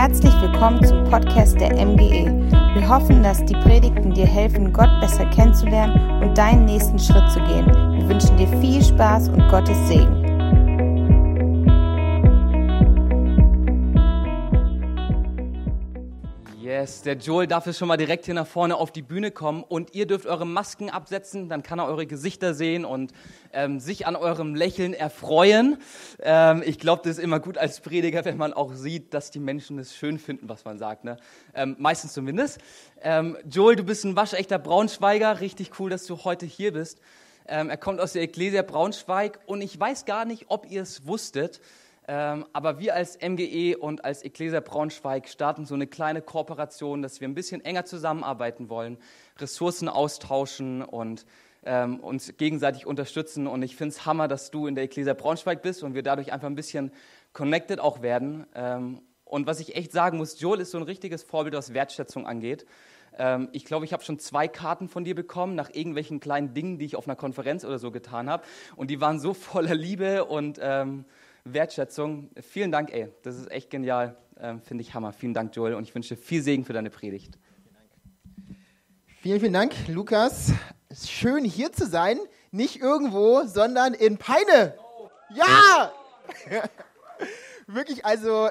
Herzlich willkommen zum Podcast der MGE. Wir hoffen, dass die Predigten dir helfen, Gott besser kennenzulernen und deinen nächsten Schritt zu gehen. Wir wünschen dir viel Spaß und Gottes Segen. Yes, der Joel darf jetzt schon mal direkt hier nach vorne auf die Bühne kommen und ihr dürft eure Masken absetzen, dann kann er eure Gesichter sehen und ähm, sich an eurem Lächeln erfreuen. Ähm, ich glaube, das ist immer gut als Prediger, wenn man auch sieht, dass die Menschen es schön finden, was man sagt. Ne? Ähm, meistens zumindest. Ähm, Joel, du bist ein waschechter Braunschweiger, richtig cool, dass du heute hier bist. Ähm, er kommt aus der Ecclesia Braunschweig und ich weiß gar nicht, ob ihr es wusstet, aber wir als MGE und als Ecclesia Braunschweig starten so eine kleine Kooperation, dass wir ein bisschen enger zusammenarbeiten wollen, Ressourcen austauschen und ähm, uns gegenseitig unterstützen. Und ich finde es Hammer, dass du in der Ecclesia Braunschweig bist und wir dadurch einfach ein bisschen connected auch werden. Ähm, und was ich echt sagen muss, Joel ist so ein richtiges Vorbild, was Wertschätzung angeht. Ähm, ich glaube, ich habe schon zwei Karten von dir bekommen nach irgendwelchen kleinen Dingen, die ich auf einer Konferenz oder so getan habe. Und die waren so voller Liebe und ähm, Wertschätzung. Vielen Dank, ey. Das ist echt genial. Ähm, Finde ich Hammer. Vielen Dank, Joel. Und ich wünsche viel Segen für deine Predigt. Vielen, vielen Dank, Lukas. Schön hier zu sein. Nicht irgendwo, sondern in Peine. Ja! Wirklich, also,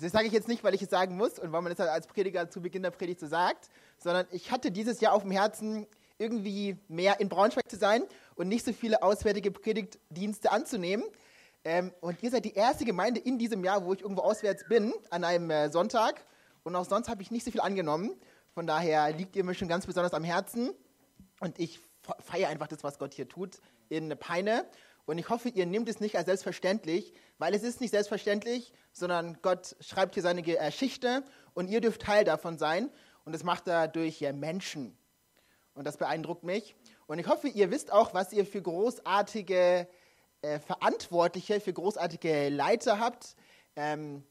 das sage ich jetzt nicht, weil ich es sagen muss und weil man es halt als Prediger zu Beginn der Predigt so sagt, sondern ich hatte dieses Jahr auf dem Herzen, irgendwie mehr in Braunschweig zu sein und nicht so viele auswärtige Predigtdienste anzunehmen. Ähm, und ihr seid die erste Gemeinde in diesem Jahr, wo ich irgendwo auswärts bin, an einem äh, Sonntag. Und auch sonst habe ich nicht so viel angenommen. Von daher liegt ihr mir schon ganz besonders am Herzen. Und ich feiere einfach das, was Gott hier tut, in Peine. Und ich hoffe, ihr nehmt es nicht als selbstverständlich, weil es ist nicht selbstverständlich, sondern Gott schreibt hier seine Geschichte und ihr dürft Teil davon sein. Und das macht er durch Menschen. Und das beeindruckt mich. Und ich hoffe, ihr wisst auch, was ihr für großartige äh, Verantwortliche, für großartige Leiter habt. Ähm,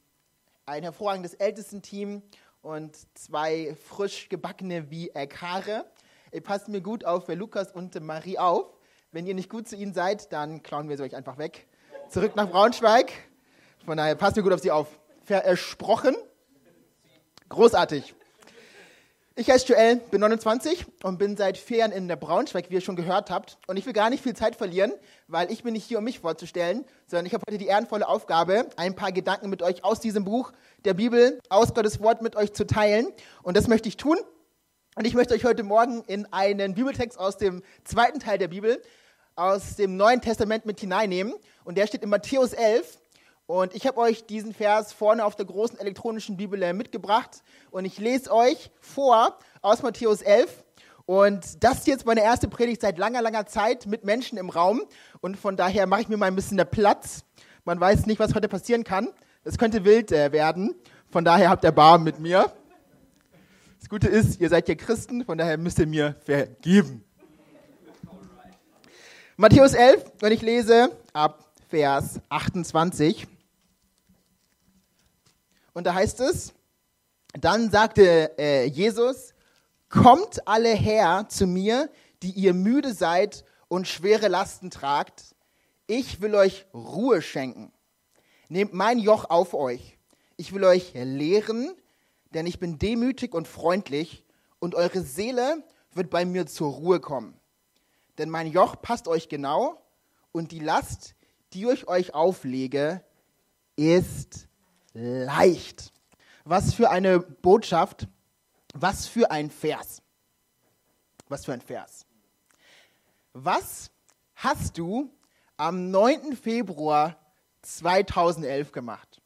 ein hervorragendes Ältestenteam und zwei frisch gebackene wie Kare. Ihr passt mir gut auf Lukas und Marie auf. Wenn ihr nicht gut zu ihnen seid, dann klauen wir sie euch einfach weg. Zurück nach Braunschweig. Von daher passt mir gut auf sie auf. Versprochen. Großartig. Ich heiße Joel, bin 29 und bin seit vier Jahren in der Braunschweig, wie ihr schon gehört habt. Und ich will gar nicht viel Zeit verlieren, weil ich bin nicht hier, um mich vorzustellen, sondern ich habe heute die ehrenvolle Aufgabe, ein paar Gedanken mit euch aus diesem Buch der Bibel, aus Gottes Wort mit euch zu teilen. Und das möchte ich tun. Und ich möchte euch heute Morgen in einen Bibeltext aus dem zweiten Teil der Bibel, aus dem Neuen Testament mit hineinnehmen. Und der steht in Matthäus 11. Und ich habe euch diesen Vers vorne auf der großen elektronischen Bibel mitgebracht und ich lese euch vor aus Matthäus 11. Und das ist jetzt meine erste Predigt seit langer, langer Zeit mit Menschen im Raum und von daher mache ich mir mal ein bisschen der Platz. Man weiß nicht, was heute passieren kann. Es könnte wild äh, werden. Von daher habt ihr Barm mit mir. Das Gute ist, ihr seid ja Christen, von daher müsst ihr mir vergeben. Matthäus 11 und ich lese ab Vers 28. Und da heißt es, dann sagte äh, Jesus, kommt alle her zu mir, die ihr müde seid und schwere Lasten tragt. Ich will euch Ruhe schenken. Nehmt mein Joch auf euch. Ich will euch lehren, denn ich bin demütig und freundlich und eure Seele wird bei mir zur Ruhe kommen. Denn mein Joch passt euch genau und die Last, die ich euch auflege, ist leicht. Was für eine Botschaft, was für ein Vers. Was für ein Vers. Was hast du am 9. Februar 2011 gemacht?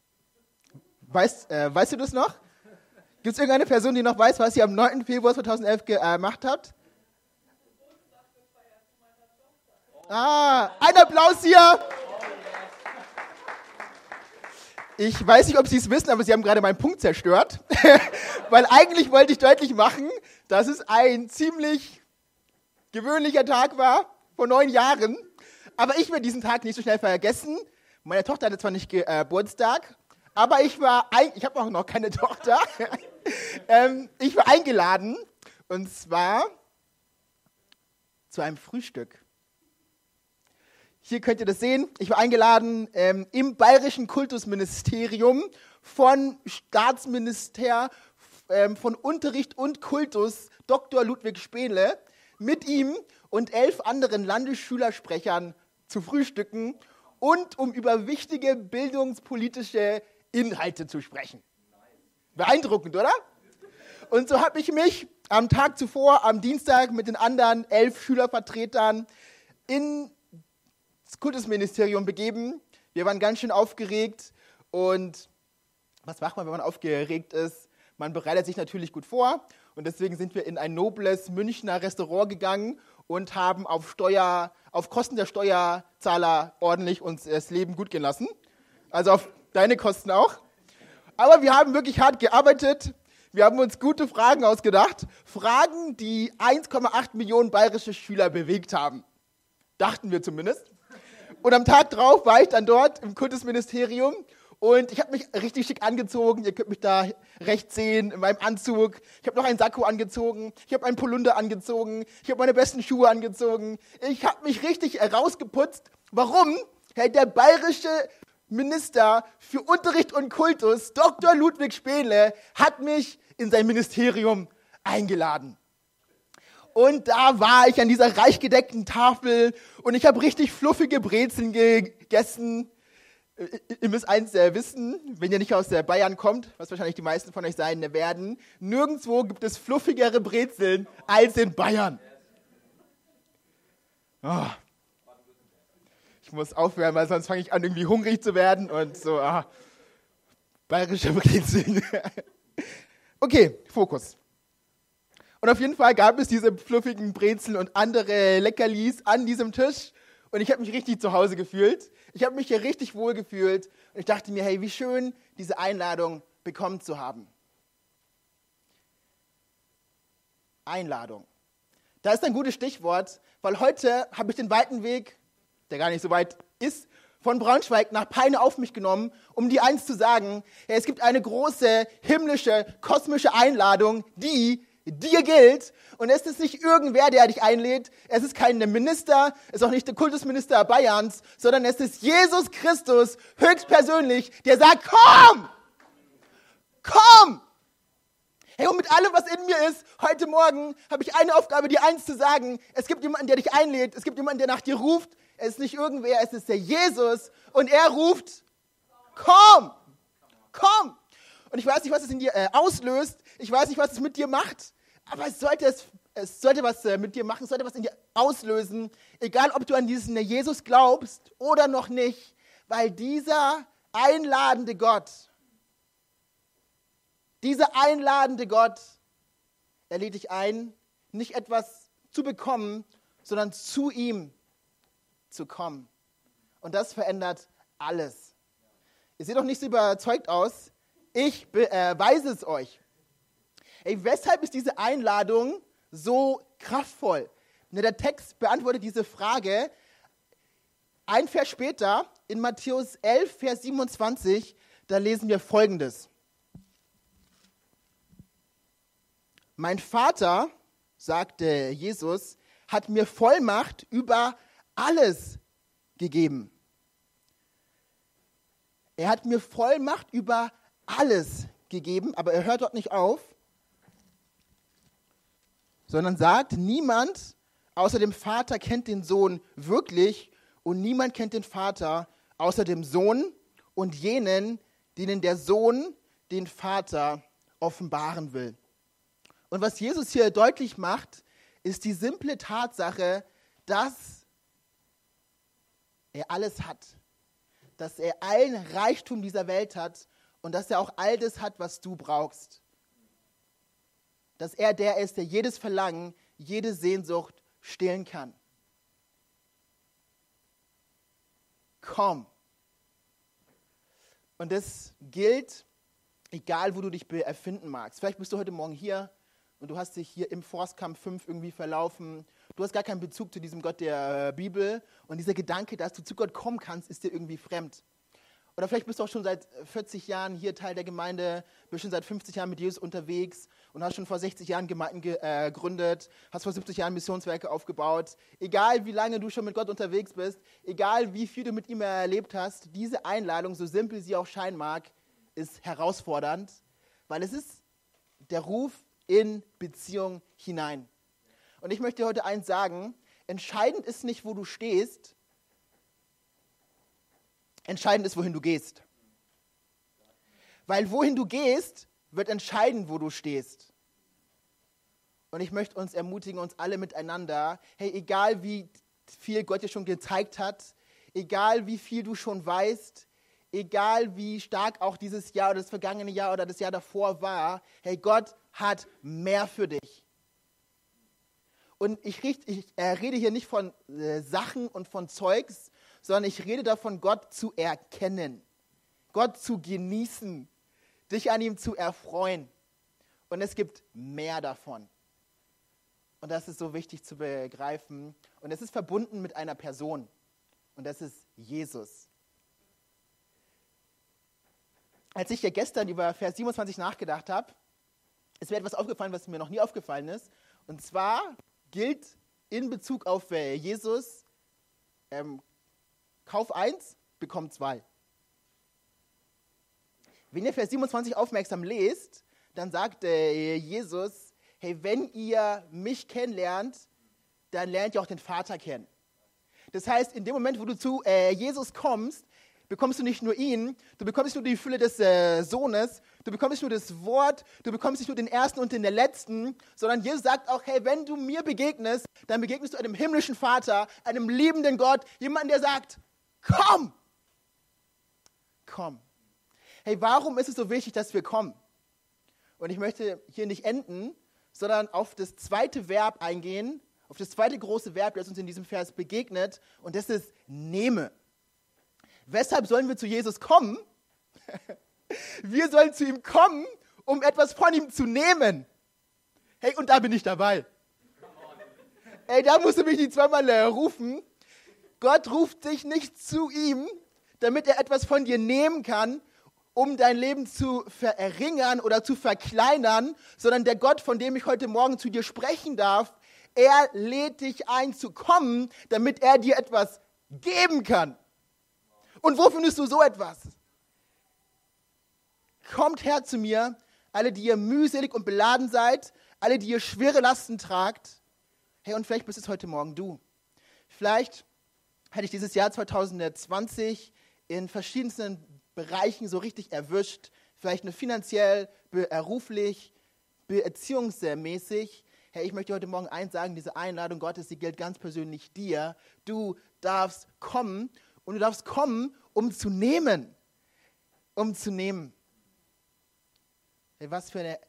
Weißt, äh, weißt du das noch? Gibt es irgendeine Person, die noch weiß, was ihr am 9. Februar 2011 äh, gemacht habt? Ah, ein Applaus hier! Ich weiß nicht, ob Sie es wissen, aber Sie haben gerade meinen Punkt zerstört. Weil eigentlich wollte ich deutlich machen, dass es ein ziemlich gewöhnlicher Tag war, vor neun Jahren. Aber ich werde diesen Tag nicht so schnell vergessen. Meine Tochter hatte zwar nicht äh, Geburtstag, aber ich war, ich habe auch noch keine Tochter. ähm, ich war eingeladen und zwar zu einem Frühstück. Hier könnt ihr das sehen. Ich war eingeladen ähm, im Bayerischen Kultusministerium von Staatsminister ähm, von Unterricht und Kultus, Dr. Ludwig Spähle, mit ihm und elf anderen Landesschülersprechern zu frühstücken und um über wichtige bildungspolitische Inhalte zu sprechen. Beeindruckend, oder? Und so habe ich mich am Tag zuvor, am Dienstag, mit den anderen elf Schülervertretern ins Kultusministerium begeben. Wir waren ganz schön aufgeregt und was macht man, wenn man aufgeregt ist? Man bereitet sich natürlich gut vor und deswegen sind wir in ein nobles Münchner Restaurant gegangen und haben auf, Steuer, auf Kosten der Steuerzahler ordentlich uns das Leben gut gehen lassen. Also auf deine Kosten auch. Aber wir haben wirklich hart gearbeitet. Wir haben uns gute Fragen ausgedacht. Fragen, die 1,8 Millionen bayerische Schüler bewegt haben. Dachten wir zumindest. Und am Tag drauf war ich dann dort im Kultusministerium und ich habe mich richtig schick angezogen. Ihr könnt mich da rechts sehen in meinem Anzug. Ich habe noch einen Sakko angezogen. Ich habe einen Polunder angezogen. Ich habe meine besten Schuhe angezogen. Ich habe mich richtig rausgeputzt. Warum? Hey, der bayerische Minister für Unterricht und Kultus, Dr. Ludwig Spähle, hat mich in sein Ministerium eingeladen. Und da war ich an dieser reich gedeckten Tafel und ich habe richtig fluffige Brezeln gegessen ihr müsst eins äh, wissen, wenn ihr nicht aus der Bayern kommt, was wahrscheinlich die meisten von euch sein werden, nirgendwo gibt es fluffigere Brezeln als in Bayern. Oh. Ich muss aufhören, weil sonst fange ich an, irgendwie hungrig zu werden und so, ah, bayerische Brezeln. okay, Fokus. Und auf jeden Fall gab es diese fluffigen Brezeln und andere Leckerlis an diesem Tisch und ich habe mich richtig zu Hause gefühlt. Ich habe mich hier richtig wohl gefühlt. Und ich dachte mir, hey, wie schön, diese Einladung bekommen zu haben. Einladung. Da ist ein gutes Stichwort, weil heute habe ich den weiten Weg, der gar nicht so weit ist, von Braunschweig nach Peine auf mich genommen, um dir eins zu sagen. Es gibt eine große himmlische, kosmische Einladung, die dir gilt. Und es ist nicht irgendwer, der dich einlädt. Es ist kein Minister, es ist auch nicht der Kultusminister Bayerns, sondern es ist Jesus Christus höchstpersönlich, der sagt, komm! Komm! Hey, und mit allem, was in mir ist, heute Morgen habe ich eine Aufgabe, dir eins zu sagen. Es gibt jemanden, der dich einlädt. Es gibt jemanden, der nach dir ruft. Es ist nicht irgendwer, es ist der Jesus. Und er ruft, komm! Komm! Und ich weiß nicht, was es in dir äh, auslöst. Ich weiß nicht, was es mit dir macht. Aber es sollte, es, es sollte was äh, mit dir machen, es sollte was in dir auslösen, egal ob du an diesen Jesus glaubst oder noch nicht, weil dieser einladende Gott, dieser einladende Gott, er lädt dich ein, nicht etwas zu bekommen, sondern zu ihm zu kommen. Und das verändert alles. Ihr seht doch nicht so überzeugt aus. Ich äh, weise es euch. Ey, weshalb ist diese Einladung so kraftvoll? Der Text beantwortet diese Frage. Ein Vers später, in Matthäus 11, Vers 27, da lesen wir Folgendes. Mein Vater, sagte Jesus, hat mir Vollmacht über alles gegeben. Er hat mir Vollmacht über alles gegeben, aber er hört dort nicht auf sondern sagt, niemand außer dem Vater kennt den Sohn wirklich und niemand kennt den Vater außer dem Sohn und jenen, denen der Sohn den Vater offenbaren will. Und was Jesus hier deutlich macht, ist die simple Tatsache, dass er alles hat, dass er allen Reichtum dieser Welt hat und dass er auch all das hat, was du brauchst dass er der ist, der jedes Verlangen, jede Sehnsucht stillen kann. Komm. Und das gilt, egal wo du dich erfinden magst. Vielleicht bist du heute Morgen hier und du hast dich hier im Forstkampf 5 irgendwie verlaufen. Du hast gar keinen Bezug zu diesem Gott der Bibel. Und dieser Gedanke, dass du zu Gott kommen kannst, ist dir irgendwie fremd. Oder vielleicht bist du auch schon seit 40 Jahren hier Teil der Gemeinde, bist schon seit 50 Jahren mit Jesus unterwegs und hast schon vor 60 Jahren Gemeinden äh, gegründet, hast vor 70 Jahren Missionswerke aufgebaut. Egal wie lange du schon mit Gott unterwegs bist, egal wie viel du mit ihm erlebt hast, diese Einladung, so simpel sie auch scheinen mag, ist herausfordernd, weil es ist der Ruf in Beziehung hinein. Und ich möchte dir heute eins sagen, entscheidend ist nicht, wo du stehst, entscheidend ist, wohin du gehst. Weil wohin du gehst, wird entscheiden, wo du stehst. Und ich möchte uns ermutigen, uns alle miteinander, hey, egal wie viel Gott dir schon gezeigt hat, egal wie viel du schon weißt, egal wie stark auch dieses Jahr oder das vergangene Jahr oder das Jahr davor war, hey, Gott hat mehr für dich. Und ich, äh, rede hier nicht von äh, Sachen und von Zeugs, sondern ich rede davon, Gott zu erkennen, Gott zu genießen, dich an ihm zu erfreuen. Und es gibt mehr davon. Und das ist so wichtig zu begreifen. Und es ist verbunden mit einer Person. Und das ist Jesus. Als ich ja gestern über Vers 27 nachgedacht habe, ist mir etwas aufgefallen, was mir noch nie aufgefallen ist. Und zwar gilt in Bezug auf äh, Jesus, ähm, Kauf 1, bekommt 2. Wenn ihr Vers 27 aufmerksam lest, dann sagt äh, Jesus, hey, wenn ihr mich kennenlernt, dann lernt ihr auch den Vater kennen. Das heißt, in dem Moment, wo du zu äh, Jesus kommst, bekommst du nicht nur ihn, du bekommst nicht nur die Fülle des äh, Sohnes, du bekommst nicht nur das Wort, du bekommst nicht nur den ersten und den letzten, sondern Jesus sagt auch, hey, wenn du mir begegnest, dann begegnest du einem himmlischen Vater, einem liebenden Gott, jemanden, der sagt, komm, komm. Hey, warum ist es so wichtig, dass wir kommen? Und ich möchte hier nicht enden, sondern auf das zweite Verb eingehen, auf das zweite große Verb, das uns in diesem Vers begegnet, und das ist nehme. Weshalb sollen wir zu Jesus kommen? Wir sollen zu ihm kommen, um etwas von ihm zu nehmen. Hey, und da bin ich dabei. Ey, da musst du mich nicht zweimal äh, rufen. Gott ruft dich nicht zu ihm, damit er etwas von dir nehmen kann, um dein Leben zu verringern oder zu verkleinern, sondern der Gott, von dem ich heute Morgen zu dir sprechen darf, er lädt dich ein zu kommen, damit er dir etwas geben kann. Und wo findest du so etwas? Kommt her zu mir, alle, die ihr mühselig und beladen seid, alle, die ihr schwere Lasten tragt. Hey, und vielleicht bist es heute Morgen du. Vielleicht hatte ich dieses Jahr 2020 in verschiedensten Bereichen so richtig erwischt. Vielleicht nur finanziell, beruflich, beziehungsmäßig. Hey, ich möchte heute Morgen eins sagen, diese Einladung Gottes, die gilt ganz persönlich dir. Du darfst kommen und du darfst kommen, um zu nehmen. Um zu nehmen. Hey, was, für eine,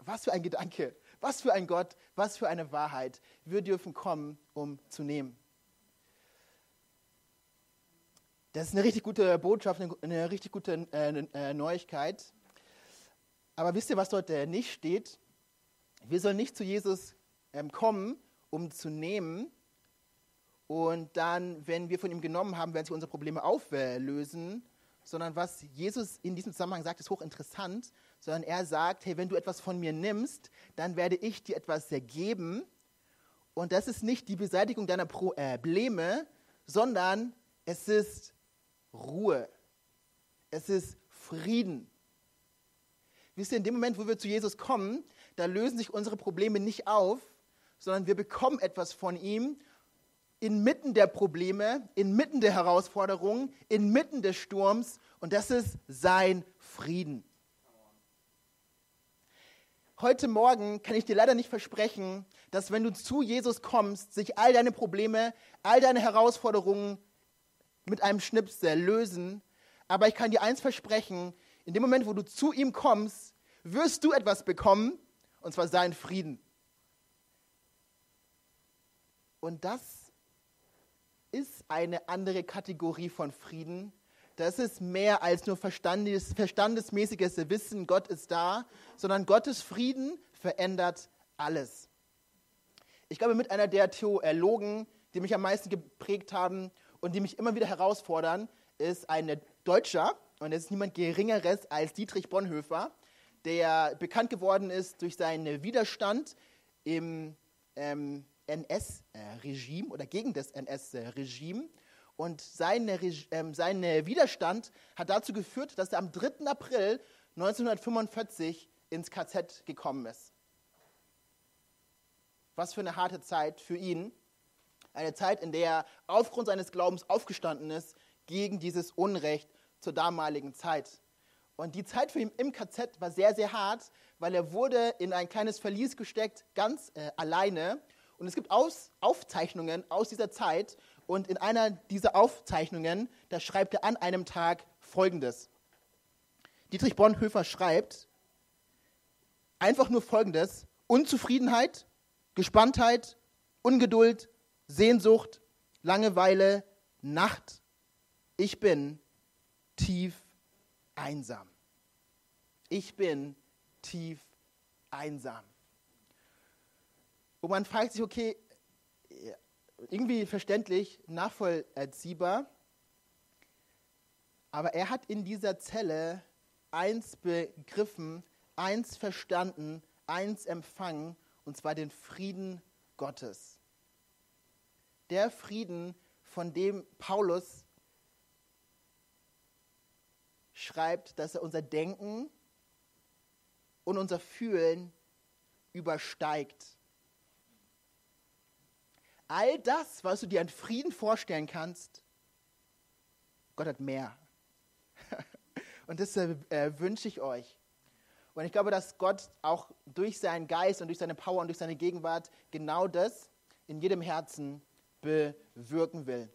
was für ein Gedanke, was für ein Gott, was für eine Wahrheit. Wir dürfen kommen, um zu nehmen. Das ist eine richtig gute Botschaft, eine, richtig gute äh, äh, Neuigkeit. Aber wisst ihr, was dort äh, nicht steht? Wir sollen nicht zu Jesus ähm, kommen, um zu nehmen, und dann, wenn wir von ihm genommen haben, werden sich unsere Probleme auflösen. Sondern was Jesus in diesem Zusammenhang sagt, ist hochinteressant. Sondern er sagt, hey, wenn du etwas von mir nimmst, dann werde ich dir etwas geben. Und das ist nicht die Beseitigung deiner Probleme, sondern es ist Ruhe. Es ist Frieden. Wisst ihr, in dem Moment, wo wir zu Jesus kommen, da lösen sich unsere Probleme nicht auf, sondern wir bekommen etwas von ihm inmitten der Probleme, inmitten der Herausforderungen, inmitten des Sturms und das ist sein Frieden. Heute Morgen kann ich dir leider nicht versprechen, dass wenn du zu Jesus kommst, sich all deine Probleme, all deine Herausforderungen mit einem Schnips lösen. Aber ich kann dir eins versprechen, in dem Moment, wo du zu ihm kommst, wirst du etwas bekommen, und zwar seinen Frieden. Und das ist eine andere Kategorie von Frieden. Das ist mehr als nur verstandes, verstandesmäßiges Wissen, Gott ist da, sondern Gottes Frieden verändert alles. Ich glaube, mit einer der Theologen, die mich am meisten geprägt haben und die mich immer wieder herausfordern, ist ein Deutscher, Und es ist niemand Geringeres als Dietrich Bonhoeffer, der bekannt geworden ist durch seinen Widerstand im ähm, NS-Regime oder gegen das NS-Regime. Und sein ähm, Widerstand hat dazu geführt, dass er am 3. April 1945 ins KZ gekommen ist. Was für eine harte Zeit für ihn. Eine Zeit, in der er aufgrund seines Glaubens aufgestanden ist gegen dieses Unrecht zur damaligen Zeit. Und die Zeit für ihn im KZ war sehr, sehr hart, weil er wurde in ein kleines Verlies gesteckt, ganz äh, alleine. Und es gibt Aus Aufzeichnungen aus dieser Zeit. Und in einer dieser Aufzeichnungen, da schreibt er an einem Tag Folgendes. Dietrich Bonhoeffer schreibt einfach nur Folgendes. Unzufriedenheit, Gespanntheit, Ungeduld, Sehnsucht, Langeweile, Nacht. Ich bin tief einsam. Ich bin tief einsam. Und man fragt sich, okay, irgendwie verständlich, nachvollziehbar, aber er hat in dieser Zelle eins begriffen, eins verstanden, eins empfangen, und zwar den Frieden Gottes. Der Frieden, von dem Paulus schreibt, dass er unser Denken und unser Fühlen übersteigt. All das, was du dir an Frieden vorstellen kannst, Gott hat mehr. Und das äh, wünsche ich euch. Und ich glaube, dass Gott auch durch seinen Geist und durch seine Power und durch seine Gegenwart genau das in jedem Herzen bewirken will.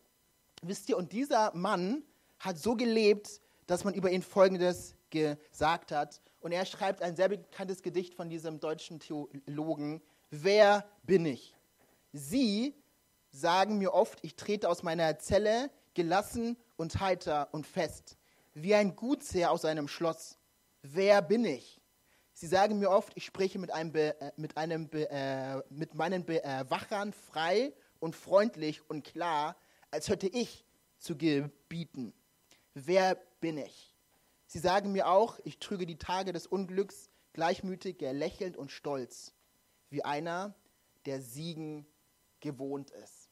Wisst ihr, und dieser Mann hat so gelebt, dass man über ihn Folgendes gesagt hat. Und er schreibt ein sehr bekanntes Gedicht von diesem deutschen Theologen. Wer bin ich? Sie sagen mir oft, ich trete aus meiner Zelle gelassen und heiter und fest, wie ein Gutsherr aus einem Schloss. Wer bin ich? Sie sagen mir oft, ich spreche mit, einem Be, äh, mit, einem Be, äh, mit meinen Bewachern äh, frei und freundlich und klar, als hätte ich zu gebieten. Wer bin ich? Sie sagen mir auch, ich trüge die Tage des Unglücks gleichmütig, lächelnd und stolz, wie einer, der Siegen gewohnt ist.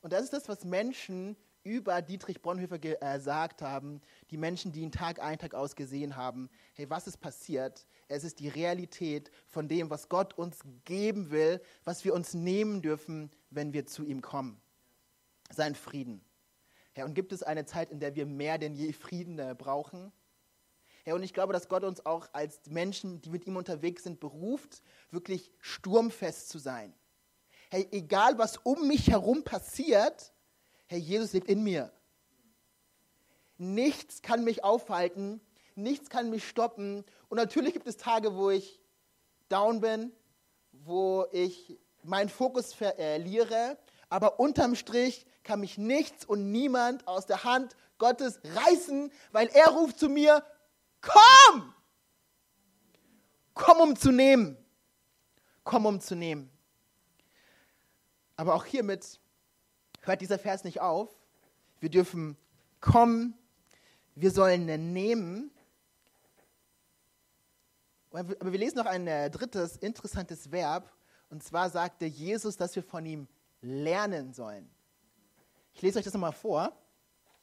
Und das ist das, was Menschen über Dietrich Bonhoeffer gesagt haben, die Menschen, die ihn Tag ein, Tag aus gesehen haben. Hey, was ist passiert? Es ist die Realität von dem, was Gott uns geben will, was wir uns nehmen dürfen, wenn wir zu ihm kommen. Sein Frieden. Ja, und gibt es eine Zeit, in der wir mehr denn je Frieden äh, brauchen? Ja, und ich glaube, dass Gott uns auch als Menschen, die mit ihm unterwegs sind, beruft, wirklich sturmfest zu sein. Hey, egal was um mich herum passiert, Herr Jesus lebt in mir. Nichts kann mich aufhalten, nichts kann mich stoppen. Und natürlich gibt es Tage, wo ich down bin, wo ich meinen Fokus verliere, aber unterm Strich kann mich nichts und niemand aus der Hand Gottes reißen, weil er ruft zu mir, komm! Komm, um zu nehmen. Komm, um zu nehmen. Aber auch hiermit hört dieser Vers nicht auf. Wir dürfen kommen, wir sollen nehmen. Aber wir lesen noch ein äh, drittes interessantes Verb. Und zwar sagte Jesus, dass wir von ihm lernen sollen. Ich lese euch das nochmal vor.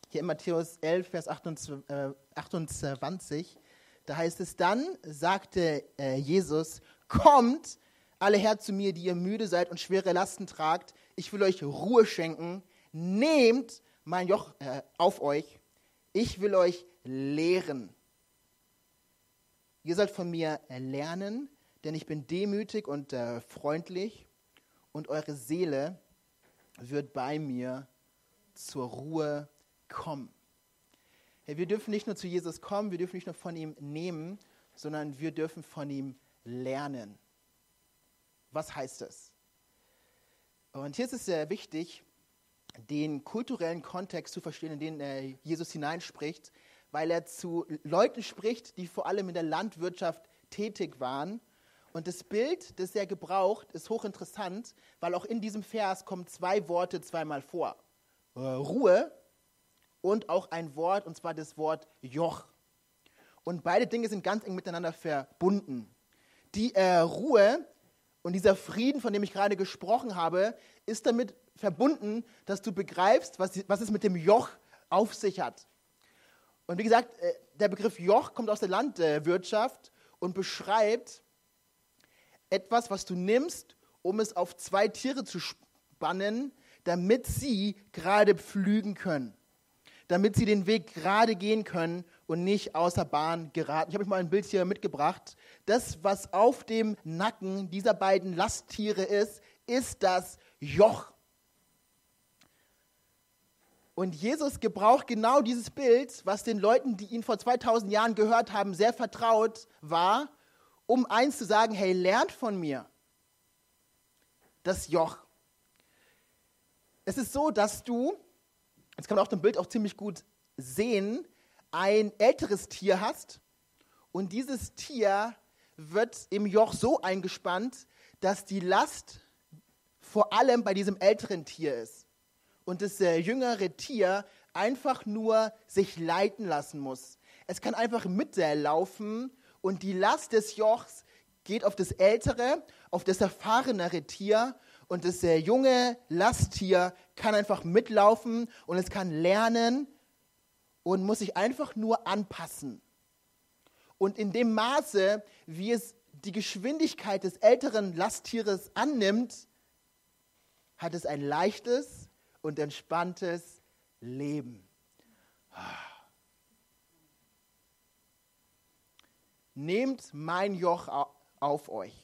Hier in Matthäus 11, Vers 28. Da heißt es dann, sagte äh, Jesus, kommt alle her zu mir, die ihr müde seid und schwere Lasten tragt. Ich will euch Ruhe schenken. Nehmt mein Joch äh, auf euch. Ich will euch lehren. Ihr sollt von mir lernen, denn ich bin demütig und äh, freundlich und eure Seele wird bei mir zur Ruhe kommen. Hey, wir dürfen nicht nur zu Jesus kommen, wir dürfen nicht nur von ihm nehmen, sondern wir dürfen von ihm lernen. Was heißt das? Und hier ist es sehr wichtig, den kulturellen Kontext zu verstehen, in den äh, Jesus hineinspricht, weil er zu Leuten spricht, die vor allem in der Landwirtschaft tätig waren. Und das Bild, das er gebraucht, ist hochinteressant, weil auch in diesem Vers kommen zwei Worte zweimal vor. Äh, Ruhe und auch ein Wort, und zwar das Wort Joch. Und beide Dinge sind ganz eng miteinander verbunden. Die äh, Ruhe und dieser Frieden, von dem ich gerade gesprochen habe, ist damit verbunden, dass du begreifst, was, was es mit dem Joch auf sich hat. Und wie gesagt, äh, der Begriff Joch kommt aus der Landwirtschaft und beschreibt etwas, was du nimmst, um es auf zwei Tiere zu spannen, damit sie gerade pflügen können. Damit sie den Weg gerade gehen können und nicht außer Bahn geraten. Ich habe euch mal ein Bild hier mitgebracht. Das, was auf dem Nacken dieser beiden Lasttiere ist, ist das Joch. Und Jesus gebraucht genau dieses Bild, was den Leuten, die ihn vor 2000 Jahren gehört haben, sehr vertraut war, um eins zu sagen, hey, lernt von mir das Joch. Es ist so, dass du, das kann man auf dem Bild auch ziemlich gut sehen, ein älteres Tier hast und dieses Tier wird im Joch so eingespannt, dass die Last vor allem bei diesem älteren Tier ist und das äh, jüngere Tier einfach nur sich leiten lassen muss. Es kann einfach mitlaufen und die Last des Jochs geht auf das ältere, auf das erfahrenere Tier und das äh, junge Lasttier kann einfach mitlaufen und es kann lernen und muss sich einfach nur anpassen. Und in dem Maße, wie es die Geschwindigkeit des älteren Lasttieres annimmt, hat es ein leichtes und entspanntes Leben. Nehmt mein Joch auf euch.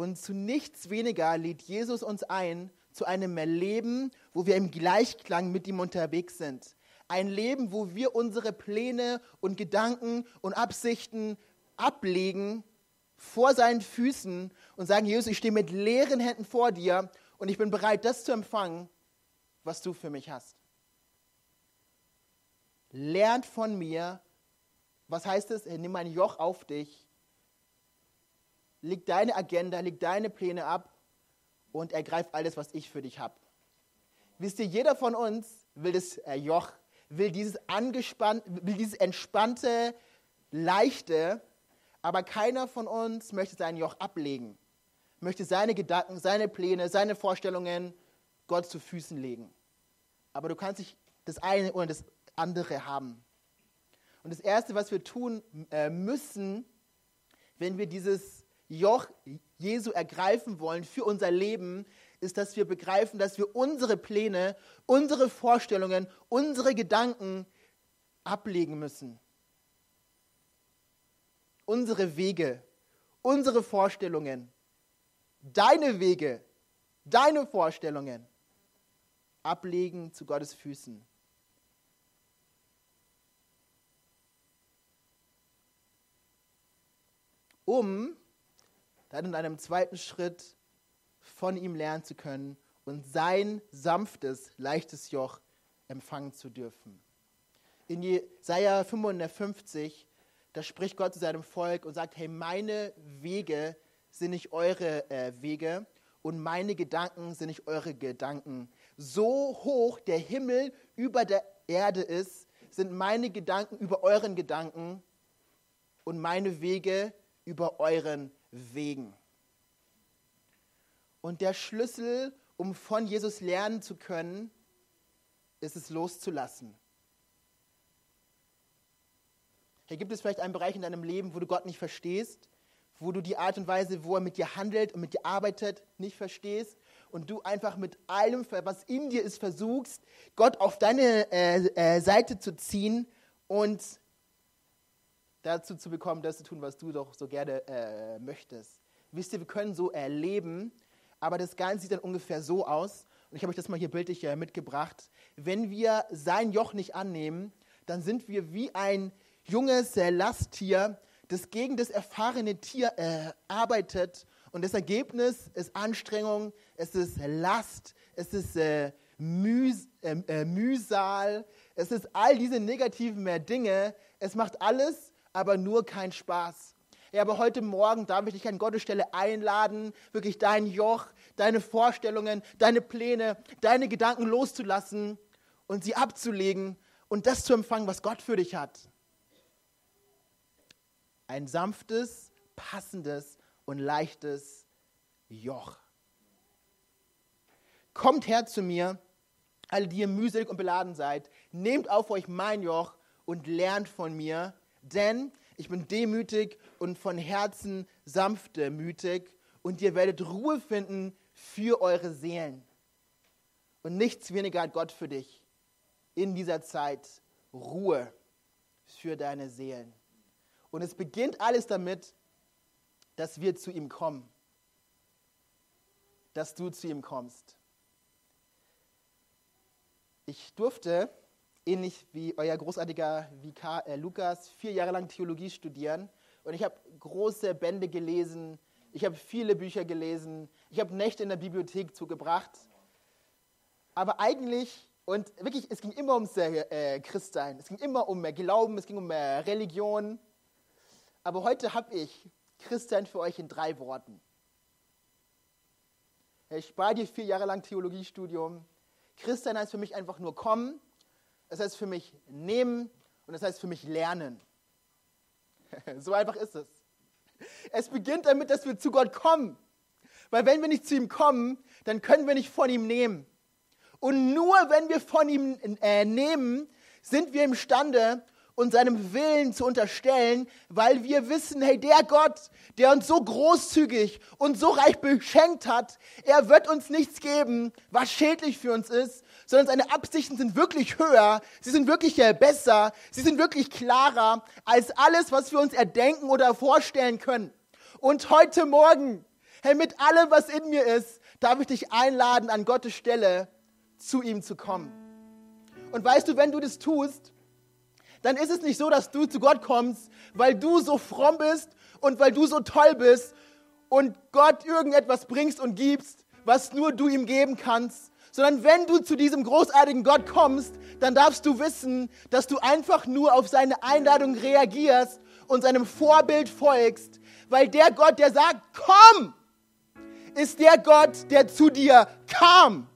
Und zu nichts weniger lädt Jesus uns ein zu einem Leben, wo wir im Gleichklang mit ihm unterwegs sind. Ein Leben, wo wir unsere Pläne und Gedanken und Absichten ablegen vor seinen Füßen und sagen, Jesus, ich stehe mit leeren Händen vor dir und ich bin bereit, das zu empfangen, was du für mich hast. Lernt von mir. Was heißt es? Nimm mein Joch auf dich. Leg deine Agenda, leg deine Pläne ab und ergreif alles, was ich für dich habe. Wisst ihr, jeder von uns will das äh, Joch, will dieses angespannt, will dieses entspannte, leichte, aber keiner von uns möchte sein Joch ablegen, möchte seine Gedanken, seine Pläne, seine Vorstellungen Gott zu Füßen legen aber du kannst nicht das eine oder das andere haben. Und das Erste, was wir tun äh, müssen, wenn wir dieses Joch Jesu ergreifen wollen für unser Leben, ist, dass wir begreifen, dass wir unsere Pläne, unsere Vorstellungen, unsere Gedanken ablegen müssen. Unsere Wege, unsere Vorstellungen, deine Wege, deine Vorstellungen ablegen zu Gottes Füßen. Um dann in einem zweiten Schritt von ihm lernen zu können und sein sanftes, leichtes Joch empfangen zu dürfen. In Jesaja 55, da spricht Gott zu seinem Volk und sagt: Hey, meine Wege sind nicht eure äh, Wege und meine Gedanken sind nicht eure Gedanken so hoch der Himmel über der Erde ist, sind meine Gedanken über euren Gedanken und meine Wege über euren Wegen. Und der Schlüssel, um von Jesus lernen zu können, ist es loszulassen. Hier gibt es vielleicht einen Bereich in deinem Leben, wo du Gott nicht verstehst, wo du die Art und Weise, wo er mit dir handelt und mit dir arbeitet, nicht verstehst und du einfach mit allem, was in dir ist, versuchst, Gott auf deine äh, äh, Seite zu ziehen und dazu zu bekommen, das zu tun, was du doch so gerne äh, möchtest. Wisst ihr, wir können so erleben, aber das Ganze sieht dann ungefähr so aus. Und ich habe euch das mal hier bildlich äh, mitgebracht. Wenn wir sein Joch nicht annehmen, dann sind wir wie ein junges äh, Lasttier, das gegen das erfahrene Tier äh, arbeitet und das Ergebnis ist Anstrengung, es ist Last, es ist äh, Mühs äh, äh, Mühsal, es ist all diese negativen mehr Dinge. Es macht alles, aber nur keinen Spaß. Ja, aber heute Morgen darf ich dich an Gottes Stelle einladen, wirklich dein Joch, deine Vorstellungen, deine Pläne, deine Gedanken loszulassen und sie abzulegen und das zu empfangen, was Gott für dich hat. Ein sanftes, passendes und leichtes Joch. Kommt her zu mir, alle, die ihr mühselig und beladen seid, nehmt auf euch mein Joch und lernt von mir, denn ich bin demütig und von Herzen sanftmütig und ihr werdet Ruhe finden für eure Seelen. Und nichts weniger hat Gott für dich in dieser Zeit Ruhe für deine Seelen. Und es beginnt alles damit, dass wir zu ihm kommen. Dass du zu ihm kommst. Ich durfte, ähnlich wie euer großartiger Vikar äh, Lukas, vier Jahre lang Theologie studieren. Und ich habe große Bände gelesen, ich habe viele Bücher gelesen, ich habe Nächte in der Bibliothek zugebracht. Aber eigentlich, und wirklich, es ging immer ums äh, Christsein, es ging immer um äh, Glauben, es ging um äh, Religion. Aber heute habe ich Christsein für euch in drei Worten. Ich war dir vier Jahre lang Theologiestudium. Christsein heißt für mich einfach nur kommen, es heißt für mich nehmen und es heißt für mich lernen. so einfach ist es. Es beginnt damit, dass wir zu Gott kommen. Weil wenn wir nicht zu ihm kommen, dann können wir nicht von ihm nehmen. Und nur wenn wir von ihm äh, nehmen, sind wir imstande, und seinem Willen zu unterstellen, weil wir wissen, hey, der Gott, der uns so großzügig und so reich beschenkt hat, er wird uns nichts geben, was schädlich für uns ist, sondern seine Absichten sind wirklich höher, sie sind wirklich besser, sie sind wirklich klarer als alles, was wir uns erdenken oder vorstellen können. Und heute Morgen, hey, mit allem, was in mir ist, darf ich dich einladen, an Gottes Stelle zu ihm zu kommen. Und weißt du, wenn du das tust, dann ist es nicht so, dass du zu Gott kommst, weil du so fromm bist und weil du so toll bist und Gott irgendetwas bringst und gibst, was nur du ihm geben kannst, sondern wenn du zu diesem großartigen Gott kommst, dann darfst du wissen, dass du einfach nur auf seine Einladung reagierst und seinem Vorbild folgst, weil der Gott, der sagt, komm, ist der Gott, der zu dir kam.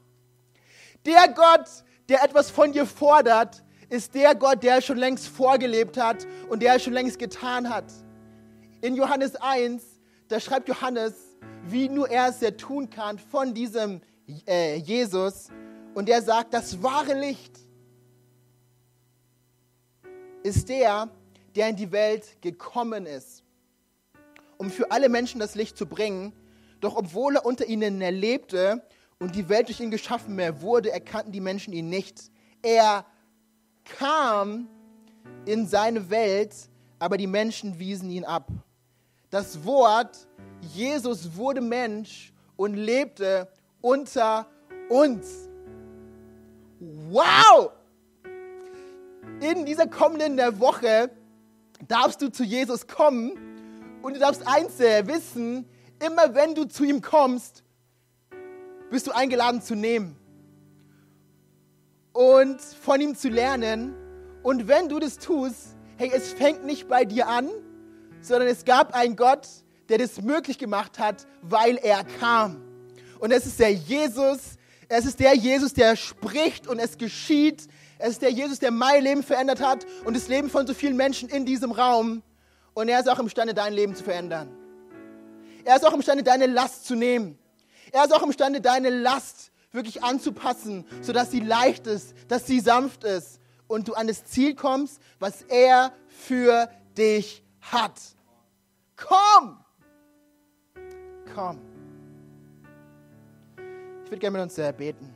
Der Gott, der etwas von dir fordert, ist der Gott, der schon längst vorgelebt hat und der schon längst getan hat. In Johannes 1, da schreibt Johannes, wie nur er es ja tun kann von diesem äh, Jesus. Und er sagt, das wahre Licht ist der, der in die Welt gekommen ist, um für alle Menschen das Licht zu bringen. Doch obwohl er unter ihnen erlebte und die Welt durch ihn geschaffen mehr wurde, erkannten die Menschen ihn nicht. Er kam in seine Welt, aber die Menschen wiesen ihn ab. Das Wort Jesus wurde Mensch und lebte unter uns. Wow! In dieser kommenden Woche darfst du zu Jesus kommen und du darfst eins wissen, immer wenn du zu ihm kommst, bist du eingeladen zu nehmen und von ihm zu lernen. Und wenn du das tust, hey, es fängt nicht bei dir an, sondern es gab einen Gott, der das möglich gemacht hat, weil er kam. Und es ist der Jesus, es ist der Jesus, der spricht und es geschieht. Es ist der Jesus, der mein Leben verändert hat und das Leben von so vielen Menschen in diesem Raum. Und er ist auch imstande, dein Leben zu verändern. Er ist auch imstande, deine Last zu nehmen. Er ist auch imstande, deine Last wirklich anzupassen, sodass sie leicht ist, dass sie sanft ist und du an das Ziel kommst, was er für dich hat. Komm! Komm. Ich würde gerne mit uns beten.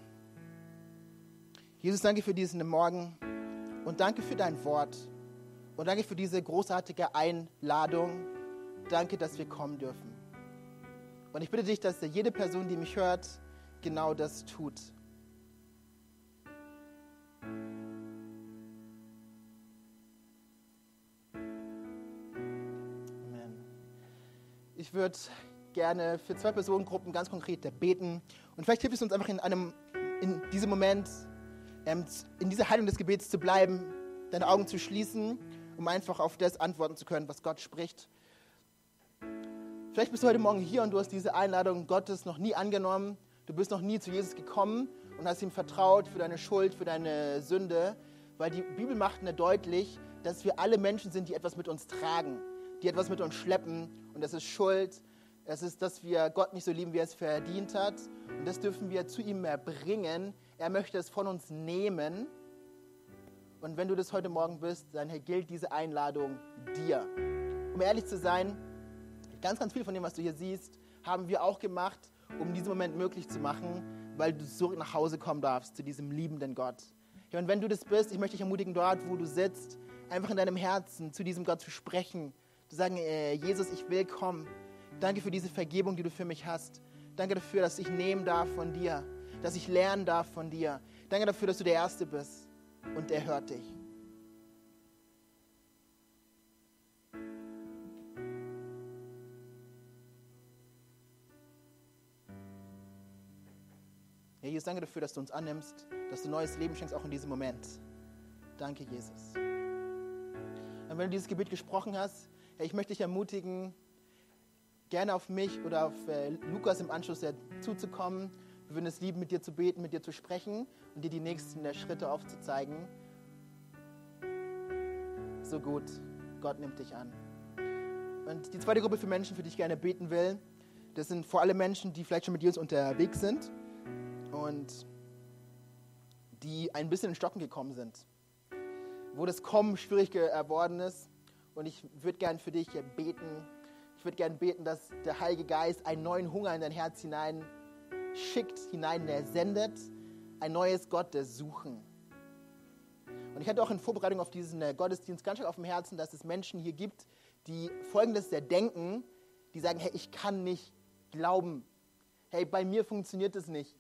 Jesus, danke für diesen Morgen und danke für dein Wort und danke für diese großartige Einladung. Danke, dass wir kommen dürfen. Und ich bitte dich, dass jede Person, die mich hört, genau das tut. Amen. Ich würde gerne für zwei Personengruppen ganz konkret beten. Und vielleicht hilft es uns einfach in, einem, in diesem Moment, ähm, in dieser Haltung des Gebets zu bleiben, deine Augen zu schließen, um einfach auf das antworten zu können, was Gott spricht. Vielleicht bist du heute Morgen hier und du hast diese Einladung Gottes noch nie angenommen. Du bist noch nie zu Jesus gekommen und hast ihm vertraut für deine Schuld, für deine Sünde. Weil die Bibel macht mir deutlich, dass wir alle Menschen sind, die etwas mit uns tragen, die etwas mit uns schleppen. Und das ist Schuld. Es ist, dass wir Gott nicht so lieben, wie er es verdient hat. Und das dürfen wir zu ihm mehr bringen. Er möchte es von uns nehmen. Und wenn du das heute Morgen bist, dann gilt diese Einladung dir. Um ehrlich zu sein, ganz, ganz viel von dem, was du hier siehst, haben wir auch gemacht, um diesen Moment möglich zu machen, weil du zurück nach Hause kommen darfst zu diesem liebenden Gott. Ja, und wenn du das bist, ich möchte dich ermutigen, dort, wo du sitzt, einfach in deinem Herzen zu diesem Gott zu sprechen, zu sagen, äh, Jesus, ich will kommen. Danke für diese Vergebung, die du für mich hast. Danke dafür, dass ich nehmen darf von dir, dass ich lernen darf von dir. Danke dafür, dass du der Erste bist und er hört dich. Ja, Jesus, danke dafür, dass du uns annimmst, dass du neues Leben schenkst, auch in diesem Moment. Danke, Jesus. Und wenn du dieses Gebet gesprochen hast, ja, ich möchte dich ermutigen, gerne auf mich oder auf äh, Lukas im Anschluss ja, zuzukommen. Wir würden es lieben, mit dir zu beten, mit dir zu sprechen und dir die nächsten der Schritte aufzuzeigen. So gut, Gott nimmt dich an. Und die zweite Gruppe für Menschen, für die ich gerne beten will, das sind vor allem Menschen, die vielleicht schon mit Jesus unterwegs sind und die ein bisschen in Stocken gekommen sind, wo das Kommen schwierig geworden ist. Und ich würde gern für dich beten. Ich würde gern beten, dass der Heilige Geist einen neuen Hunger in dein Herz hinein schickt, hinein sendet, ein neues Gottes suchen. Und ich hatte auch in Vorbereitung auf diesen äh, Gottesdienst ganz schön auf dem Herzen, dass es Menschen hier gibt, die Folgendes denken, die sagen, hey, ich kann nicht glauben. Hey, bei mir funktioniert es nicht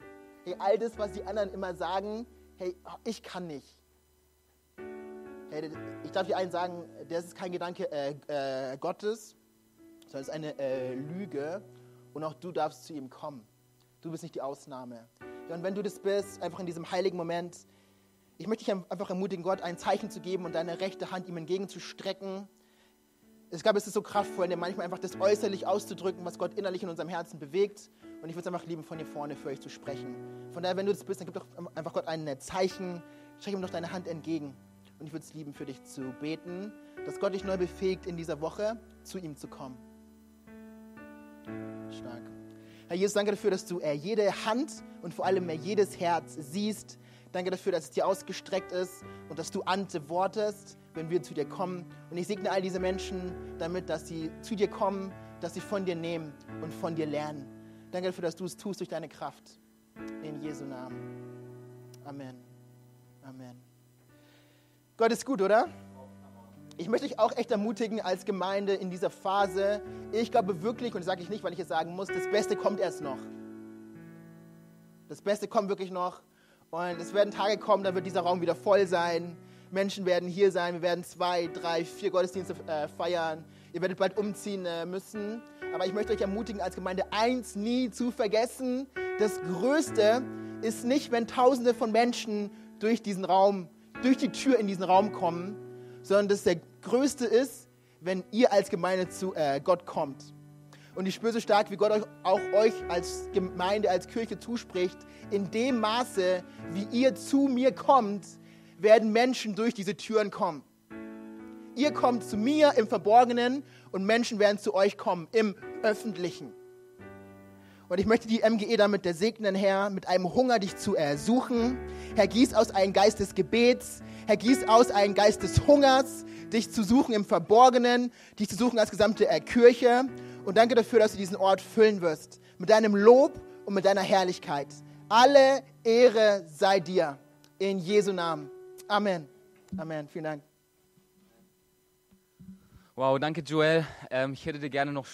hey, all das, was die anderen immer sagen, hey, ich kann nicht. Hey, ich darf dir allen sagen, das ist kein Gedanke äh, äh, Gottes, sondern es ist eine äh, Lüge und auch du darfst zu ihm kommen. Du bist nicht die Ausnahme. Ja, und wenn du das bist, einfach in diesem heiligen Moment, ich möchte dich einfach ermutigen, Gott ein Zeichen zu geben und deine rechte Hand ihm entgegenzustrecken. Ich glaube, es ist so kraftvoll, manchmal einfach das äußerlich auszudrücken, was Gott innerlich in unserem Herzen bewegt. Und ich würde es einfach lieben, von hier vorne für euch zu sprechen. Von daher, wenn du das bist, dann gib doch einfach Gott ein Zeichen. Streck ihm doch deine Hand entgegen. Und ich würde es lieben, für dich zu beten, dass Gott dich neu befähigt, in dieser Woche zu ihm zu kommen. Stark. Herr Jesus, danke dafür, dass du äh, jede Hand und vor allem äh, jedes Herz siehst. Danke dafür, dass es dir ausgestreckt ist und dass du antwortest, wenn wir zu dir kommen. Und ich segne all diese Menschen damit, dass sie zu dir kommen, dass sie von dir nehmen und von dir lernen. Danke dafür, dass du es tust durch deine Kraft. In Jesu Namen. Amen. Amen. Gott ist gut, oder? Ich möchte dich auch echt ermutigen als Gemeinde in dieser Phase. Ich glaube wirklich, und das sage ich nicht, weil ich es sagen muss, das Beste kommt erst noch. Das Beste kommt wirklich noch. Und es werden Tage kommen, da wird dieser Raum wieder voll sein. Menschen werden hier sein. Wir werden zwei, drei, vier Gottesdienste äh, feiern. Ihr werdet bald umziehen äh, müssen. Aber ich möchte euch ermutigen, als Gemeinde eins nie zu vergessen. Das Größte ist nicht, wenn Tausende von Menschen durch diesen Raum, durch die Tür in diesen Raum kommen, sondern das der Größte ist, wenn ihr als Gemeinde zu äh, Gott kommt. Und ich spüre so stark, wie Gott euch, auch euch als Gemeinde, als Kirche zuspricht. In dem Maße, wie ihr zu mir kommt, werden Menschen durch diese Türen kommen. Ihr kommt zu mir im Verborgenen und Menschen werden zu euch kommen im Öffentlichen. Und ich möchte die MGE damit der segnen, Herr, mit einem Hunger dich zu ersuchen. Herr, gieß aus einem Geist des Gebets. Herr, gieß aus einem Geist des Hungers, dich zu suchen im Verborgenen, dich zu suchen als gesamte Kirche. Und danke dafür, dass du diesen Ort füllen wirst. Mit deinem Lob und mit deiner Herrlichkeit. Alle Ehre sei dir. In Jesu Namen. Amen. Amen. Vielen Dank. Wow, danke Joel. Ähm, ich hätte dir gerne noch